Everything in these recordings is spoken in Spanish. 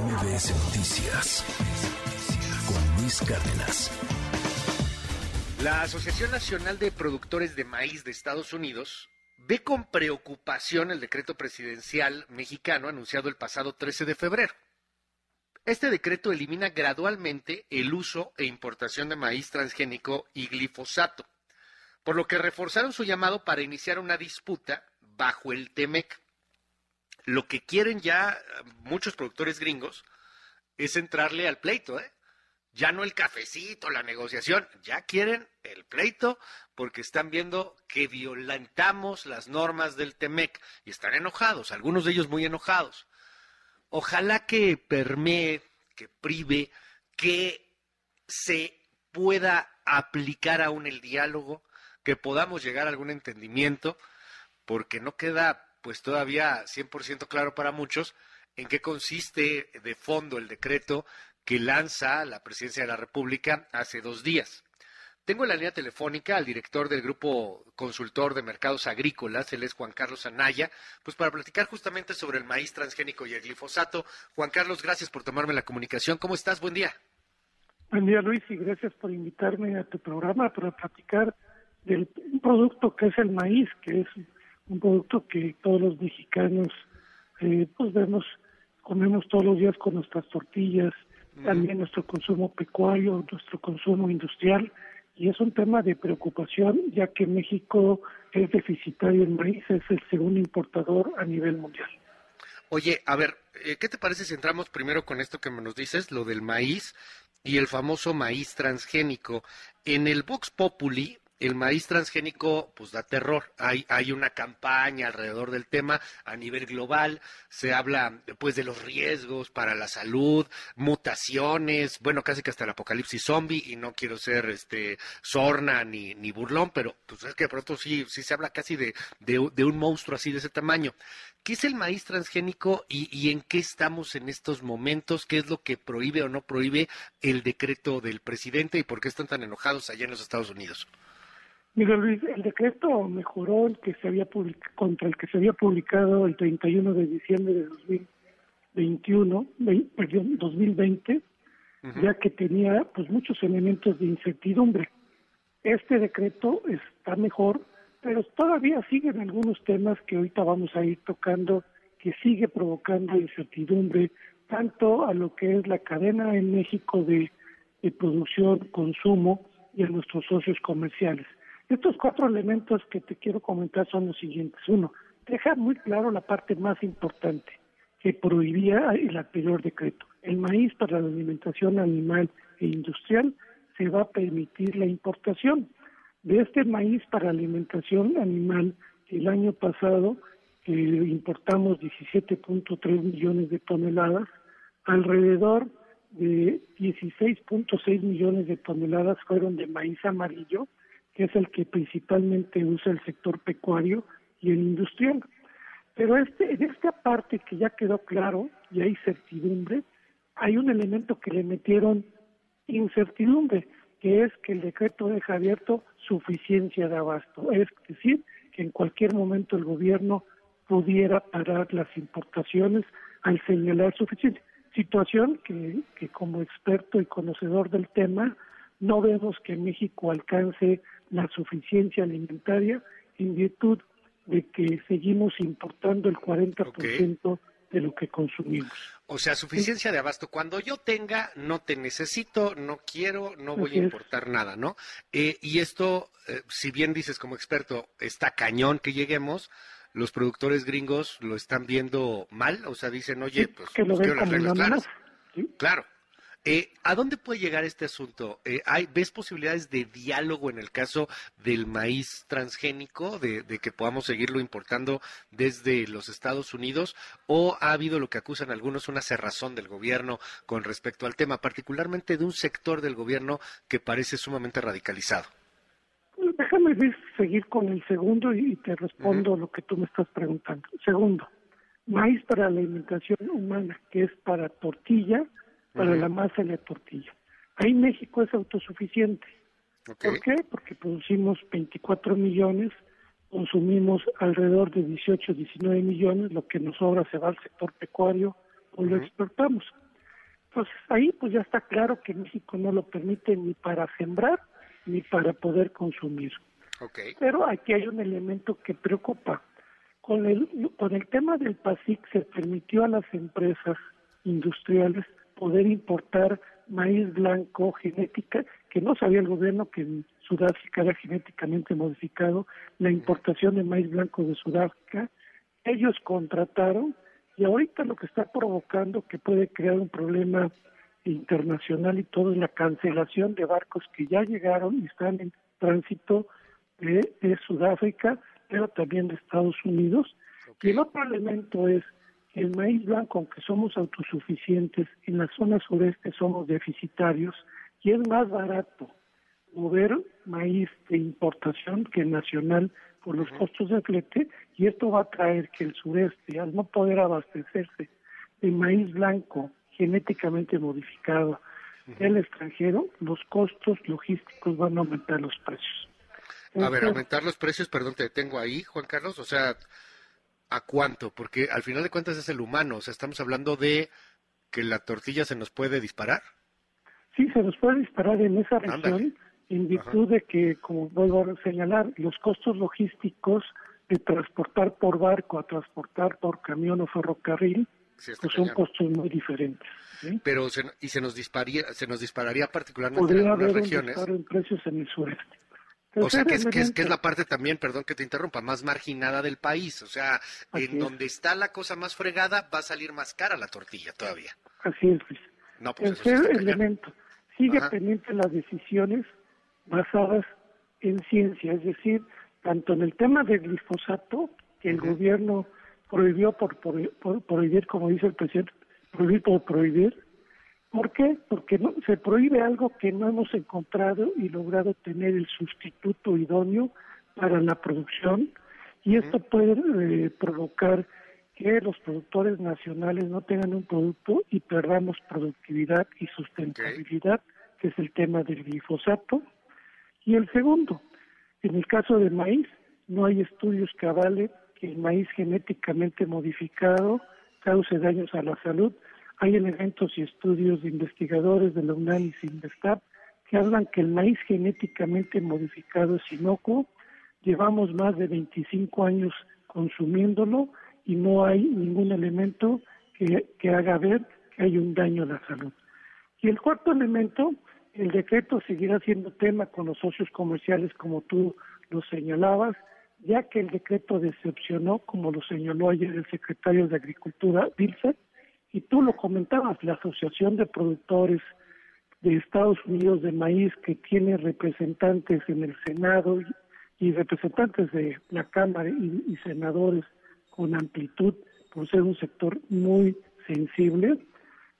MBS Noticias con Luis Cárdenas. La Asociación Nacional de Productores de Maíz de Estados Unidos ve con preocupación el decreto presidencial mexicano anunciado el pasado 13 de febrero. Este decreto elimina gradualmente el uso e importación de maíz transgénico y glifosato, por lo que reforzaron su llamado para iniciar una disputa bajo el TEMEC. Lo que quieren ya muchos productores gringos es entrarle al pleito, ¿eh? ya no el cafecito, la negociación, ya quieren el pleito porque están viendo que violentamos las normas del TEMEC y están enojados, algunos de ellos muy enojados. Ojalá que permee, que prive, que se pueda aplicar aún el diálogo, que podamos llegar a algún entendimiento, porque no queda pues todavía 100% claro para muchos en qué consiste de fondo el decreto que lanza la Presidencia de la República hace dos días. Tengo en la línea telefónica al director del Grupo Consultor de Mercados Agrícolas, él es Juan Carlos Anaya, pues para platicar justamente sobre el maíz transgénico y el glifosato. Juan Carlos, gracias por tomarme la comunicación. ¿Cómo estás? Buen día. Buen día, Luis, y gracias por invitarme a tu programa para platicar del producto que es el maíz, que es un producto que todos los mexicanos eh, pues vemos, comemos todos los días con nuestras tortillas, también nuestro consumo pecuario, nuestro consumo industrial, y es un tema de preocupación ya que México es deficitario en maíz, es el segundo importador a nivel mundial. Oye, a ver, eh, ¿qué te parece si entramos primero con esto que nos dices, lo del maíz y el famoso maíz transgénico? En el Vox Populi el maíz transgénico pues da terror. Hay, hay una campaña alrededor del tema a nivel global. Se habla pues de los riesgos para la salud, mutaciones, bueno, casi que hasta el apocalipsis zombie, y no quiero ser este sorna ni, ni burlón, pero pues es que de pronto sí, sí se habla casi de, de, un monstruo así de ese tamaño. ¿Qué es el maíz transgénico y, y, en qué estamos en estos momentos? ¿Qué es lo que prohíbe o no prohíbe el decreto del presidente y por qué están tan enojados allá en los Estados Unidos? Miguel Luis, el decreto mejoró el que se había contra el que se había publicado el 31 de diciembre de 2021, perdón, 2020, ya que tenía pues muchos elementos de incertidumbre. Este decreto está mejor, pero todavía siguen algunos temas que ahorita vamos a ir tocando que sigue provocando incertidumbre tanto a lo que es la cadena en México de producción, consumo y a nuestros socios comerciales. Estos cuatro elementos que te quiero comentar son los siguientes. Uno, deja muy claro la parte más importante que prohibía el anterior decreto. El maíz para la alimentación animal e industrial se va a permitir la importación. De este maíz para alimentación animal, el año pasado eh, importamos 17.3 millones de toneladas, alrededor de 16.6 millones de toneladas fueron de maíz amarillo que es el que principalmente usa el sector pecuario y el industrial. Pero este, en esta parte que ya quedó claro y hay certidumbre, hay un elemento que le metieron incertidumbre, que es que el decreto deja abierto suficiencia de abasto. Es decir, que en cualquier momento el gobierno pudiera parar las importaciones al señalar suficiencia. Situación que, que como experto y conocedor del tema, no vemos que México alcance la suficiencia alimentaria en virtud de que seguimos importando el 40% de lo que consumimos. O sea, suficiencia de abasto. Cuando yo tenga, no te necesito, no quiero, no voy a importar nada, ¿no? Eh, y esto, eh, si bien dices como experto, está cañón que lleguemos, los productores gringos lo están viendo mal, o sea, dicen, oye, pues, que lo pues las reglas Claro. Eh, ¿A dónde puede llegar este asunto? Eh, ¿hay, ¿Ves posibilidades de diálogo en el caso del maíz transgénico, de, que podamos seguirlo importando desde los Estados Unidos? ¿O ha habido lo que acusan algunos una cerrazón del gobierno con respecto al tema, particularmente de un sector del gobierno que parece sumamente radicalizado? Déjame seguir con el segundo y te respondo lo que tú me estás preguntando. Segundo, maíz para la alimentación humana, que es para tortilla, para la masa y la tortilla. Ahí México es autosuficiente. ¿Por qué? Porque producimos 24 millones, consumimos alrededor de 18, 19 millones, lo que nos sobra se va al sector pecuario o lo exportamos. Entonces ahí pues ya está claro que México no lo permite ni para sembrar ni para poder consumir. Pero aquí hay un elemento que preocupa. Con el, con el tema del PASIC se permitió a las empresas industriales poder importar maíz blanco genética, que no sabía el gobierno que en Sudáfrica era genéticamente modificado, la importación de maíz blanco de Sudáfrica. Ellos contrataron y ahorita lo que está provocando que puede crear un problema internacional y todo es la cancelación de barcos que ya llegaron y están en tránsito de, Sudáfrica, pero también de Estados Unidos. Y el otro elemento es el maíz blanco, aunque somos autosuficientes, en la zona sureste somos deficitarios y es más barato mover maíz de importación que nacional por los costos de flete y esto va a traer que el sureste, al no poder abastecerse de maíz blanco genéticamente modificado del extranjero, los costos logísticos van a aumentar los precios. a ver, aumentar los precios, perdón, te detengo ahí, Juan Carlos, o sea, ¿a cuánto? Porque al final de cuentas es el humano, o sea, estamos hablando de que la tortilla se nos puede disparar. Sí, se nos puede disparar en esa región en virtud de que, como vuelvo a señalar, los costos logísticos de transportar por barco a transportar por camión o ferrocarril pues son costos muy diferentes. Pero y se nos dispararía, se nos dispararía particularmente en algunas regiones. en precios en el sureste. O sea, que es, que, es, la parte también, perdón que te interrumpa, más marginada del país. O sea, en donde está la cosa más fregada va a salir más cara la tortilla todavía. Así es, Luis. No, pues Tercer elemento, sigue pendiente las decisiones basadas en ciencia, es decir, tanto en el tema del glifosato, que el gobierno prohibió por, prohibir, como dice el presidente, prohibir por prohibir. ¿Por qué? Porque no, se prohíbe algo que no hemos encontrado y logrado tener el sustituto idóneo para la producción y esto puede eh, provocar que los productores nacionales no tengan un producto y perdamos productividad y sustentabilidad, que es el tema del glifosato. Y el segundo, en el caso del maíz, no hay estudios que avalen que el maíz genéticamente modificado cause daños a la salud. Hay elementos y estudios de investigadores de la UNAM y Sinvestap que hablan que el maíz genéticamente modificado es inocuo. Llevamos más de 25 años consumiéndolo y no hay ningún elemento que, que haga ver que hay un daño a la salud. Y el cuarto elemento el decreto seguirá siendo tema con los socios comerciales como tú lo señalabas, ya que el decreto decepcionó, como lo señaló ayer el secretario de Agricultura, Bilset, y tú lo comentabas, la Asociación de Productores de Estados Unidos de Maíz, que tiene representantes en el Senado y, representantes de la Cámara y senadores con amplitud, por ser un sector muy sensible,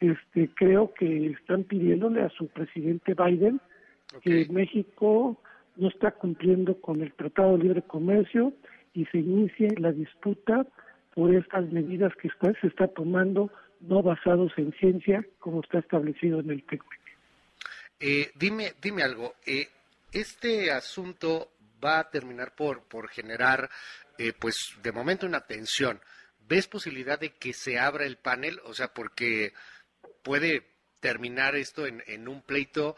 este, creo que están pidiéndole a su presidente Biden que México no está cumpliendo con el Tratado de Libre Comercio y se inicie la disputa por estas medidas que se está tomando no basados en ciencia como está establecido en el TEC. Eh, dime, dime algo. Eh, este asunto va a terminar por, por generar, eh, pues, de momento una tensión. ¿Ves posibilidad de que se abra el panel? O sea, porque puede terminar esto en, un pleito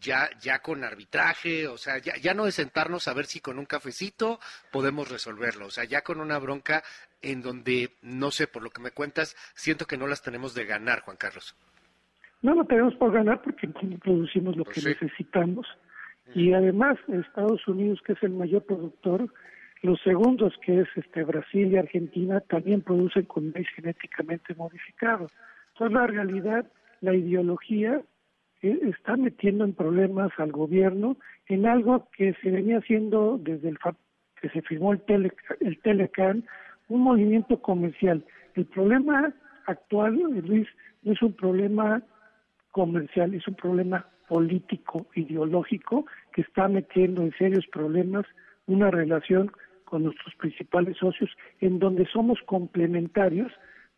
ya, ya con arbitraje, o sea, ya, ya no es sentarnos a ver si con un cafecito podemos resolverlo, o sea, ya con una bronca en donde, no sé, por lo que me cuentas, siento que no las tenemos de ganar, Juan Carlos. No lo tenemos por ganar porque producimos lo pues que necesitamos. Y además, Estados Unidos, que es el mayor productor, los segundos, que es este Brasil y Argentina, también producen con maíz genéticamente modificado. Entonces, la realidad, la ideología eh, está metiendo en problemas al gobierno en algo que se venía haciendo desde el que se firmó el, tele, el Telecan, un movimiento comercial. El problema actual, Luis, no es un problema comercial, es un problema político, ideológico, que está metiendo en serios problemas una relación con nuestros principales socios en donde somos complementarios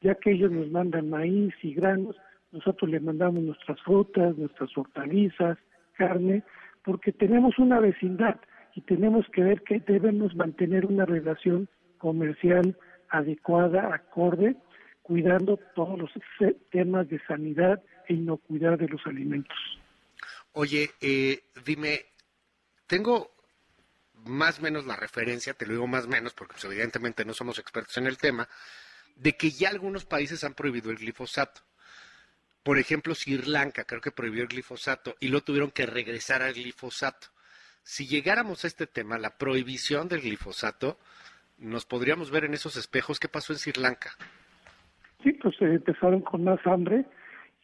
ya que ellos nos mandan maíz y granos, nosotros les mandamos nuestras frutas, nuestras hortalizas, carne, porque tenemos una vecindad y tenemos que ver que debemos mantener una relación comercial adecuada, acorde, cuidando todos los temas de sanidad e inocuidad de los alimentos. Oye, eh, dime, tengo más o menos la referencia, te lo digo más o menos porque pues, evidentemente no somos expertos en el tema, de que ya algunos países han prohibido el glifosato. Por ejemplo, Sri Lanka creo que prohibió el glifosato y lo tuvieron que regresar al glifosato. Si llegáramos a este tema, la prohibición del glifosato, nos podríamos ver en esos espejos qué pasó en Sri Lanka. Sí, pues eh, empezaron con más hambre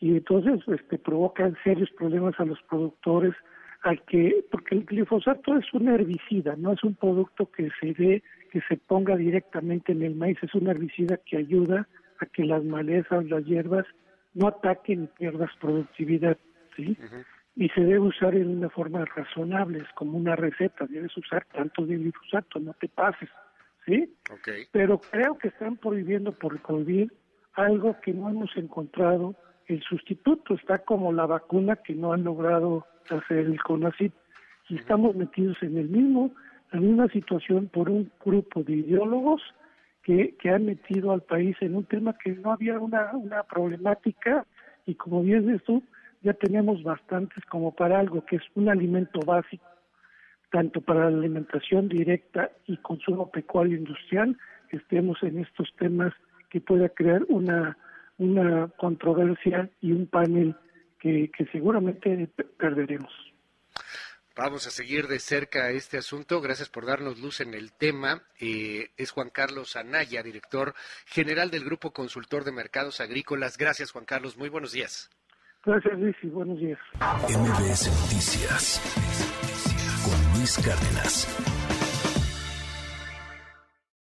y entonces este, provocan serios problemas a los productores, al que porque el glifosato es un herbicida, no es un producto que se dé, que se ponga directamente en el maíz, es un herbicida que ayuda a que las malezas, las hierbas no ataquen y pierdas productividad, ¿sí? Y se debe usar en una forma razonable, es como una receta, debes usar tanto de glifosato, no te pases, ¿sí? Pero creo que están prohibiendo por prohibir algo que no hemos encontrado el sustituto, está como la vacuna que no han logrado hacer el CONACYT y estamos metidos en el mismo, en una situación por un grupo de ideólogos que, que han metido al país en un tema que no había una, una problemática. Y como bien dices tú, ya tenemos bastantes como para algo que es un alimento básico, tanto para la alimentación directa y consumo pecuario industrial, estemos en estos temas que pueda crear una, una controversia y un panel que, que seguramente perderemos. Vamos a seguir de cerca este asunto. Gracias por darnos luz en el tema. Eh, es Juan Carlos Anaya, director general del Grupo Consultor de Mercados Agrícolas. Gracias, Juan Carlos. Muy buenos días. Gracias, Luis, y buenos días. MBS Noticias Cárdenas.